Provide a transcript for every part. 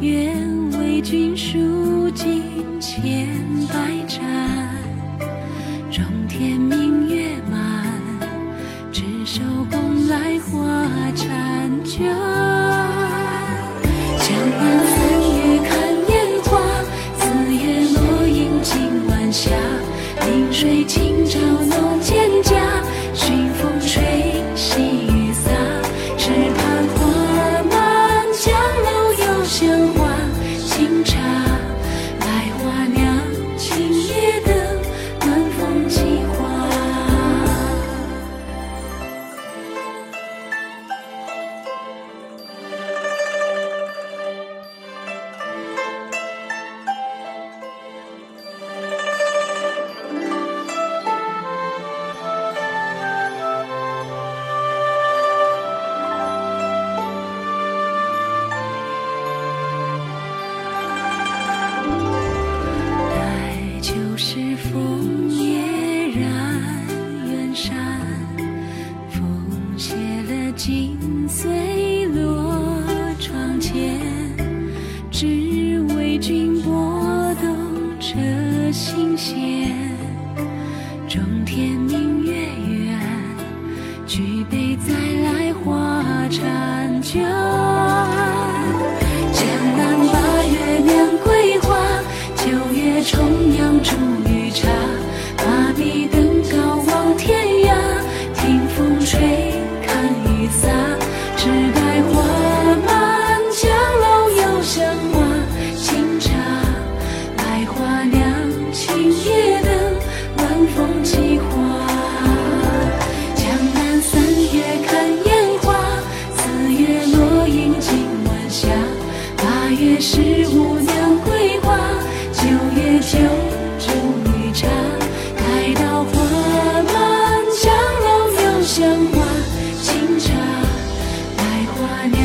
愿为君数尽千百盏，中天明月满，执手共来花残卷。江南三月看烟花，四月落英尽晚霞，临水清照弄蒹葭，寻。鲜花。了金穗落窗前，只为君拨动这心弦。中天明月圆，举杯再来话婵月十五娘桂花，九月酒煮绿茶。待到花满，江楼又香花。清茶，百花酿，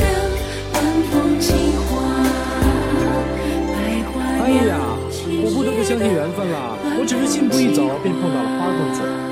的晚风几花。百花哎呀我不得不相信缘分了。我只是信步一走，便碰到了花公子。